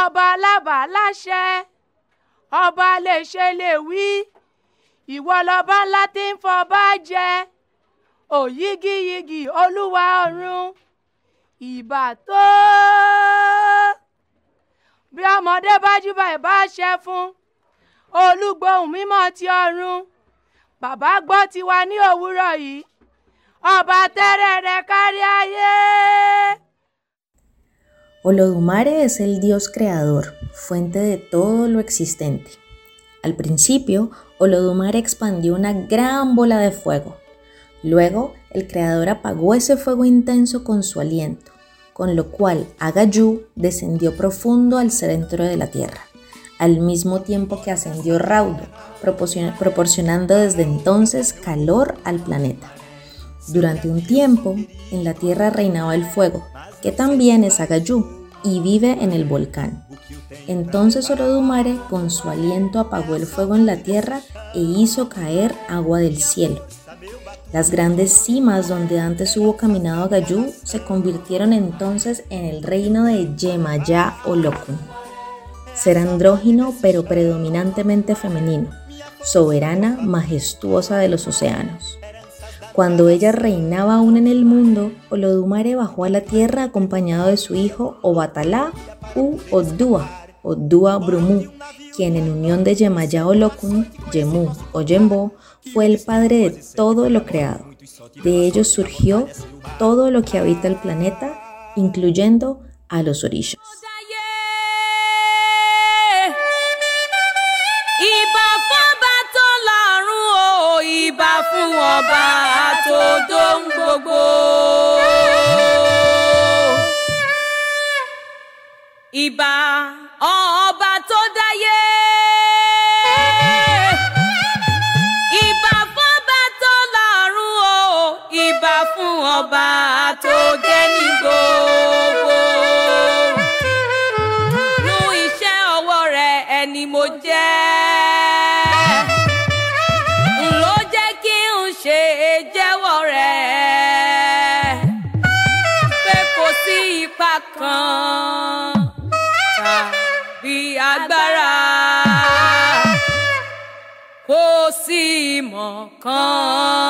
ọba alábà láṣẹ ọba lè ṣe lè wí. Ìwọ lọba ńlá tí ń fọba jẹ. Òyígíyigì olúwa ọ̀run ìbà tó. Bí ọmọdé bá júbà ìbá ṣẹ fún olúgbòhùn mímọ́ ti ọ̀run. Bàbá gbọ́ tiwa ní òwúrọ̀ yìí. Ọba tẹ́rẹ̀ rẹ̀ kárí ayé. Olodumare es el Dios creador, fuente de todo lo existente. Al principio, Olodumare expandió una gran bola de fuego. Luego, el creador apagó ese fuego intenso con su aliento, con lo cual Agayú descendió profundo al centro de la tierra, al mismo tiempo que ascendió Raudo, proporcionando desde entonces calor al planeta. Durante un tiempo, en la tierra reinaba el fuego, que también es Agayú, y vive en el volcán. Entonces Olodumare con su aliento apagó el fuego en la tierra e hizo caer agua del cielo. Las grandes cimas donde antes hubo caminado Agayú se convirtieron entonces en el reino de Yemayá o. Ser andrógino pero predominantemente femenino, soberana, majestuosa de los océanos. Cuando ella reinaba aún en el mundo, Olodumare bajó a la tierra acompañado de su hijo Obatalá u Oddua, Oddua Brumu, quien en unión de Yemayá Olokun, Yemu o Yembo, fue el padre de todo lo creado. De ellos surgió todo lo que habita el planeta, incluyendo a los orillas. Ìbà ọba tó dáyé. ìbà fọ́ba tó lọ́rùn o ìbà fún ọba call.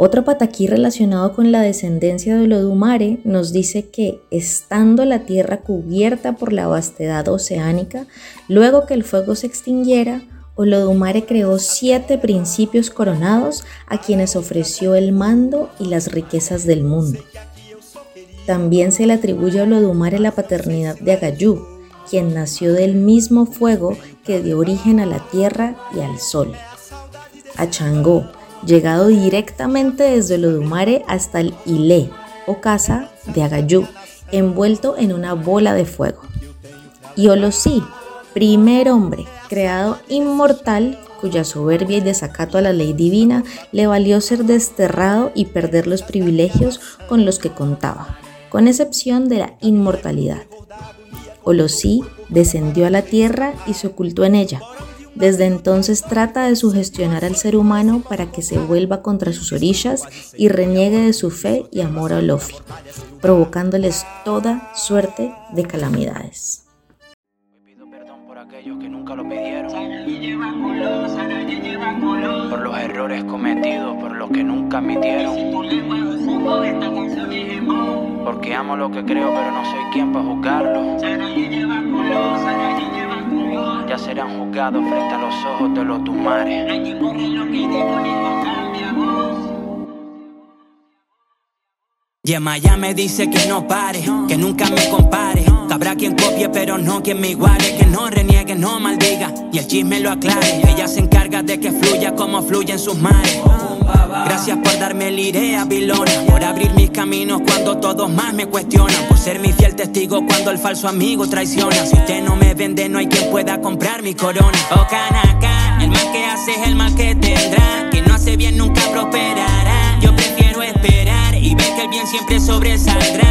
Otro pataquí relacionado con la descendencia de Olodumare nos dice que, estando la tierra cubierta por la vastedad oceánica, luego que el fuego se extinguiera, Olodumare creó siete principios coronados a quienes ofreció el mando y las riquezas del mundo. También se le atribuye a Olodumare la paternidad de Agayú, quien nació del mismo fuego que dio origen a la tierra y al sol. A Changó, llegado directamente desde Olodumare hasta el Ilé o casa de Agayú, envuelto en una bola de fuego. Y Olosí, primer hombre creado inmortal cuya soberbia y desacato a la ley divina le valió ser desterrado y perder los privilegios con los que contaba, con excepción de la inmortalidad. Olosí descendió a la tierra y se ocultó en ella, desde entonces trata de sugestionar al ser humano para que se vuelva contra sus orillas y reniegue de su fe y amor a Olofi, provocándoles toda suerte de calamidades. Por los errores cometidos, por los que nunca admitieron. Porque amo lo que creo, pero no soy quien para juzgarlo. Ya serán juzgados frente a los ojos de los tumares. Y en Miami dice que no pare, que nunca me compare. Que habrá quien copie, pero no quien me iguale. Que no reniegue, no maldiga y el chisme lo aclare. Ella se encarga de que fluya como fluye en sus mares. Gracias por darme la idea, Vilona. Por abrir mis caminos cuando todos más me cuestionan. Por ser mi fiel testigo cuando el falso amigo traiciona. Si usted no me vende, no hay quien pueda comprar mi corona. Oh, canaca, el mal que hace es el mal que tendrá. Que no hace bien nunca prosperará. Yo prefiero esperar y ver que el bien siempre sobresaldrá.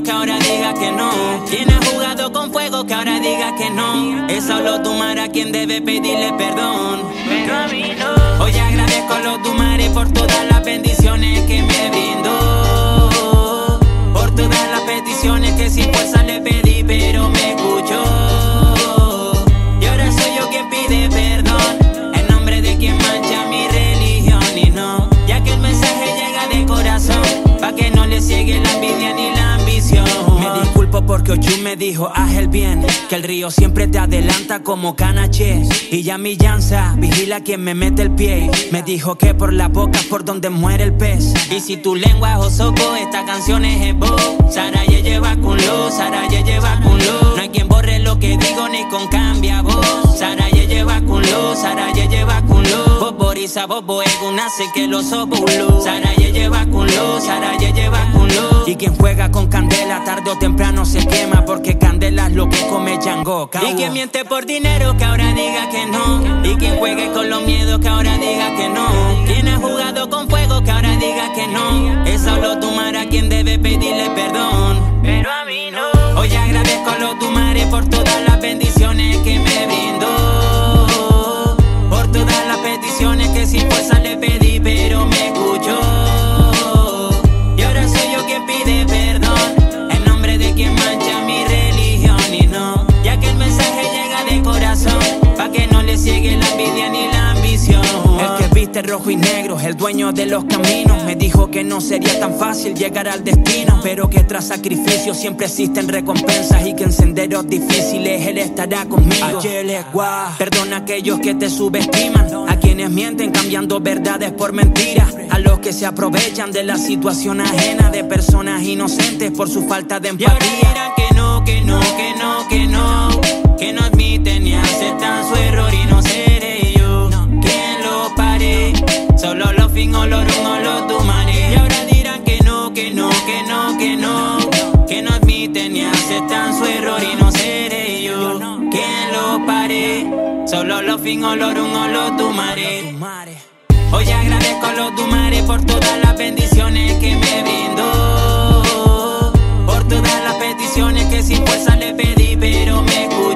Que ahora diga que no. Quien ha jugado con fuego, que ahora diga que no. Es solo Tumara quien debe pedirle perdón. Pero a mí no. Hoy agradezco a los Tumares por todas las bendiciones que me brindó. Por todas las peticiones que sin fuerza le pedí, disculpo porque Ochu me dijo, haz el bien. Que el río siempre te adelanta como canache. Y ya mi llanza, vigila quien me mete el pie. Me dijo que por la boca es por donde muere el pez. Y si tu lengua es osoco, esta canción es en voz. Sara ye lleva con lo, Sara ye lleva con lo. No hay quien borre lo que digo ni con cambia voz. Sara ye lleva con lo, Sara ye lleva con lo. Boboriza bobo sé que lo sobulo. Sara ye lleva con lo, Sara ye lleva con lo. Y quien juega con candela tarde o temprano se quema porque candela es lo que come Django. Y quien miente por dinero que ahora diga que no. Y quien juegue con los miedos que ahora diga que no. Quien ha jugado con fuego que ahora diga que no. Es solo Tumara quien debe pedirle perdón. Pero a mí no. Hoy agradezco a los Tumares llegar al destino, pero que tras sacrificios siempre existen recompensas y que en senderos difíciles él estará conmigo. Perdona a aquellos que te subestiman, a quienes mienten cambiando verdades por mentiras, a los que se aprovechan de la situación ajena de personas inocentes por su falta de empatía. fin olor, un olor tu mare. Hoy agradezco a los Tumare por todas las bendiciones que me brindó. Por todas las peticiones que sin fuerza le pedí, pero me curó.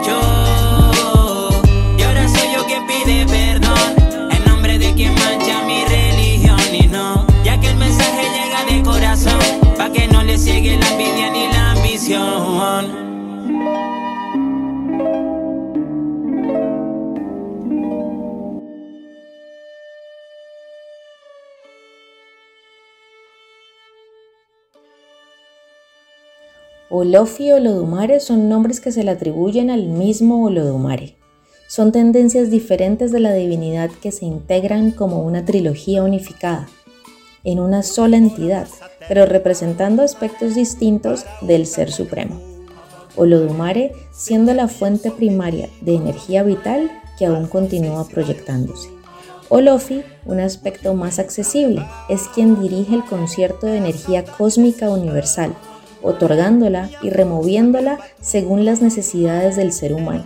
Olofi y Olodumare son nombres que se le atribuyen al mismo Olodumare. Son tendencias diferentes de la divinidad que se integran como una trilogía unificada, en una sola entidad, pero representando aspectos distintos del Ser Supremo. Olodumare siendo la fuente primaria de energía vital que aún continúa proyectándose. Olofi, un aspecto más accesible, es quien dirige el concierto de energía cósmica universal, otorgándola y removiéndola según las necesidades del ser humano.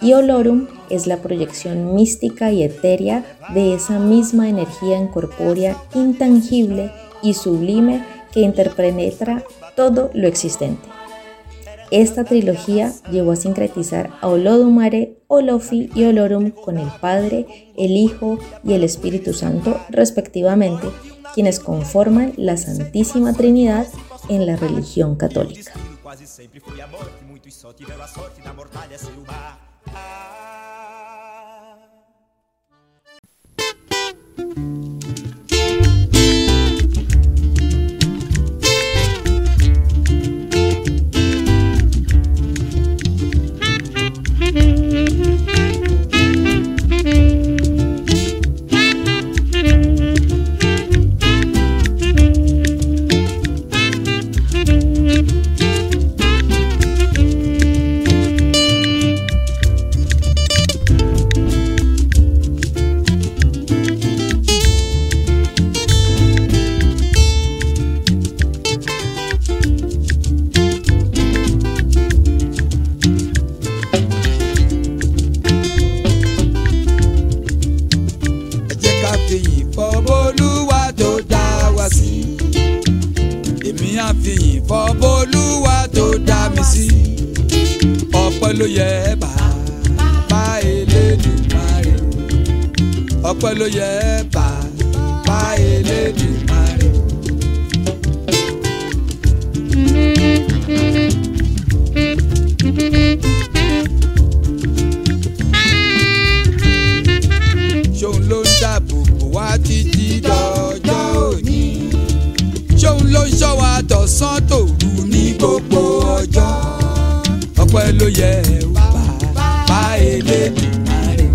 Y Olorum es la proyección mística y etérea de esa misma energía incorpórea intangible y sublime que interpenetra todo lo existente. Esta trilogía llevó a sincretizar a Olodumare, Olofi y Olorum con el Padre, el Hijo y el Espíritu Santo, respectivamente, quienes conforman la Santísima Trinidad en la religión católica. Ló yẹ bàbá Elédùmarè. ọpẹ́ ló yẹ bàbá Elédùmarè. ló yẹ ẹ o. Bá elédùn máa rè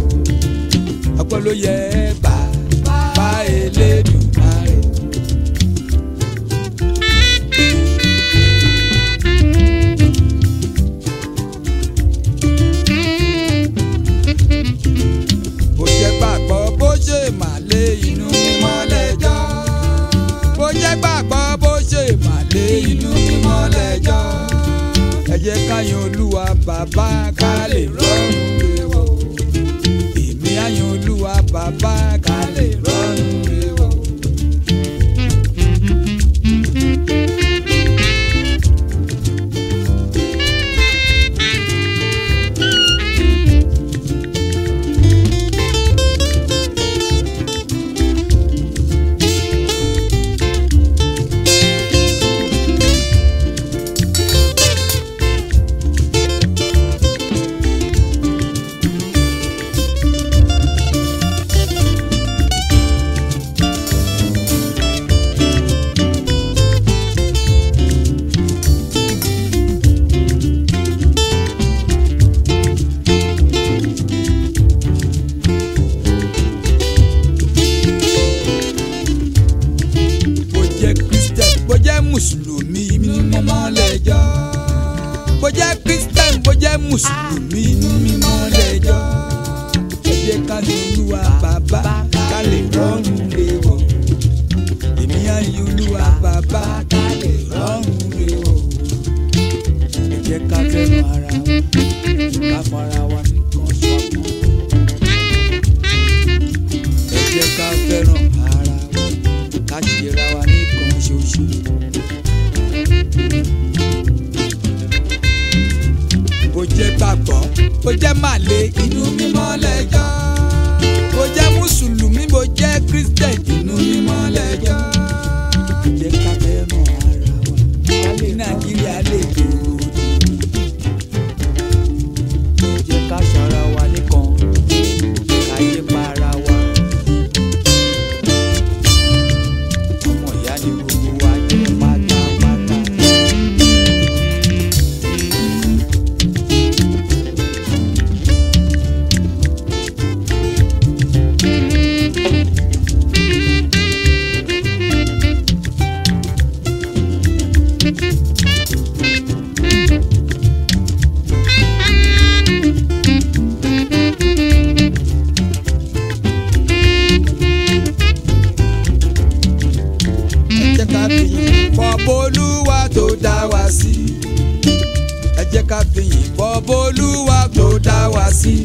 fọ́bólúwa tó dá wa sí.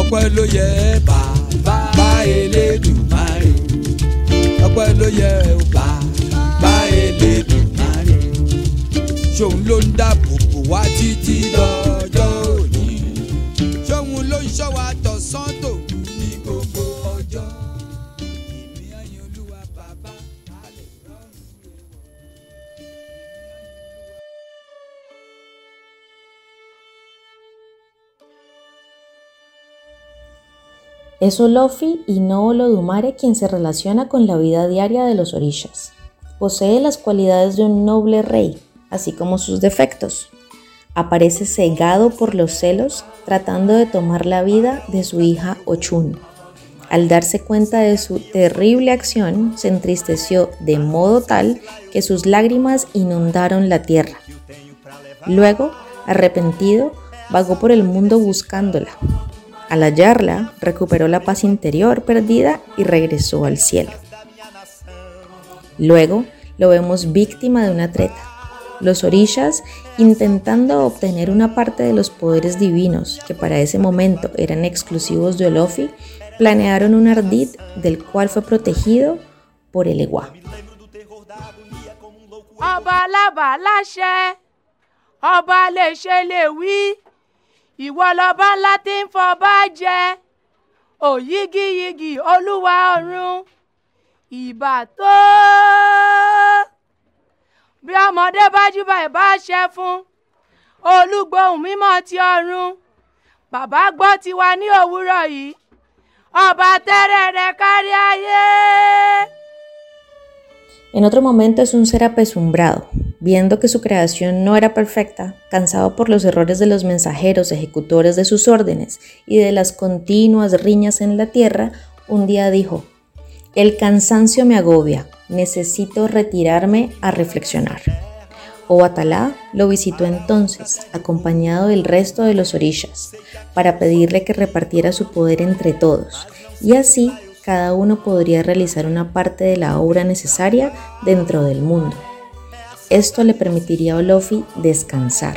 ọpẹ́ ló yẹ bàbá elédùmarè. ọpẹ́ ló yẹ bàbá elédùmarè. ṣòun ló ń dáàbò bò wá títí dọjọ́ òní. ṣòun ló ń ṣọ́ wa Es Olofi y no Olodumare quien se relaciona con la vida diaria de los orishas. Posee las cualidades de un noble rey, así como sus defectos. Aparece cegado por los celos, tratando de tomar la vida de su hija Ochun. Al darse cuenta de su terrible acción, se entristeció de modo tal que sus lágrimas inundaron la tierra. Luego, arrepentido, vagó por el mundo buscándola. Al hallarla, recuperó la paz interior perdida y regresó al cielo. Luego, lo vemos víctima de una treta. Los orishas, intentando obtener una parte de los poderes divinos que para ese momento eran exclusivos de Olofi, planearon un ardid del cual fue protegido por el Ewa. Ìwọ lọba ńlá tí ń fọba jẹ. Òyígíyigì olúwa ọ̀run. Ìbà tó. Bí ọmọdé bá júbà ẹ̀ bá ṣẹ fún olúgbòhùn mímọ́ ti ọ̀run. Bàbá gbọ́ tiwa ní òwúrọ̀ yìí. Ọba tẹ́rẹ̀ rẹ̀ kárí ayé. En otro momento es un ser apesumbrado, viendo que su creación no era perfecta, cansado por los errores de los mensajeros ejecutores de sus órdenes y de las continuas riñas en la tierra, un día dijo, El cansancio me agobia, necesito retirarme a reflexionar. Obatalá lo visitó entonces, acompañado del resto de los orishas, para pedirle que repartiera su poder entre todos, y así cada uno podría realizar una parte de la obra necesaria dentro del mundo. Esto le permitiría a Olofi descansar.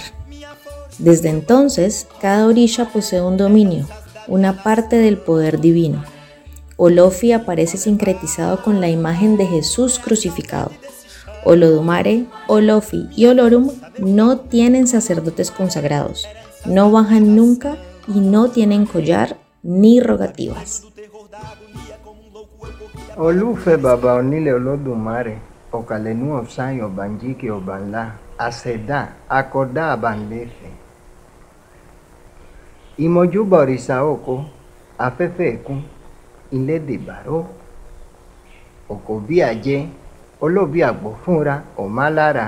Desde entonces, cada orisha posee un dominio, una parte del poder divino. Olofi aparece sincretizado con la imagen de Jesús crucificado. Olodumare, Olofi y Olorum no tienen sacerdotes consagrados, no bajan nunca y no tienen collar ni rogativas. olùfẹ́ bàbá onílẹ̀ olódùmarè ọ̀kàlẹ́nu ọ̀sán ọ̀bà ń jíkì ọ̀bà ńlá àṣẹ̀dá akọ̀dá àbànlẹ̀fẹ̀. ìmọ̀júbà òrìṣà ọkọ baro ẹ̀kún ìlẹ́dẹ̀bàrọ̀ ọ̀kọ̀ bí àjẹ́ olóbi àgbọ̀ fúnra ọ̀málára.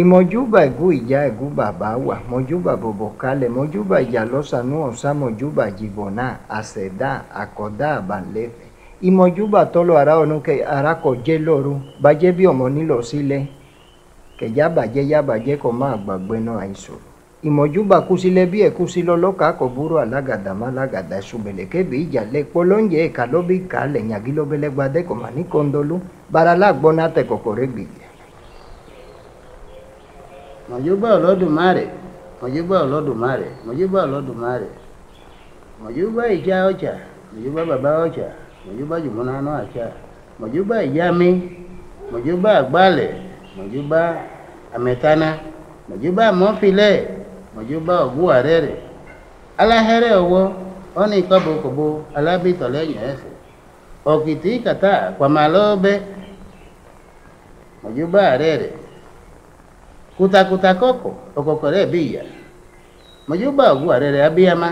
ìmọ̀júbà ẹ̀gún ìyá ẹ̀gún bàbá wà mọ̀júbà bọ̀bọ̀ kalẹ̀ mọ̀júbà ìyá lọ́sànú ọ̀sán mọ̀júbà jìbọ̀ náà àṣẹ̀dá akọ̀dá àbànlẹ̀fẹ̀. Ìmọ̀júbà tọ́lọ̀ ara ọ̀nù kẹ arákọ̀jẹ́ lọ́rù bàjẹ́ bí ọmọ nílọ sílẹ̀ kẹjá bàjẹ́ yá bàjẹ́ kọ́ máa gbàgbẹ́ náà àìsàn ìmọ̀júbà kú sílẹ̀ bí ẹ̀kú sí lọ́lọ́kà kọ̀ búrò alágàdá má lágàdá ṣùgbẹ̀lẹ̀ kébì ìjàlẹ̀ pọ́lọ́njẹ́ ẹ̀ka lọ́bí kálẹ̀ nyàgí lọ́bẹ̀lẹ́gbàdẹ́ kọ̀ mà ní kọ́ńdọ́lú baralá gbọ́ná tẹ̀ kọ̀kọ̀rẹ́ gbìyà mọ̀júbà olódùmarè mọ̀júbà olódùmarè mọ̀júbà olódùmarè mọ̀júbà ìjà ọjà mọ̀júbà bàbá ọjà mọ̀júbà jùmọ̀nánú àjà mọ̀júbà ìyámi mọ̀júbà àgbàlẹ̀ mọ̀júbà àmẹ́tánà mọ̀júbà mọ́filẹ̀ mọ̀júbà ọ̀gbọ́ àrẹ́rẹ̀ aláhẹ́rẹ́ ọwọ́ ọ́nì kọ́bọ̀kọ̀bọ̀ alábìtọ̀lẹ́yìn ẹ̀sẹ̀. Ọ̀kìtì kàtà pàmàlọ́ọ́bẹ̀ mọ̀júbà àrẹ́rẹ̀. Kutakuta koko okokore biya majuba ogu arere abiyama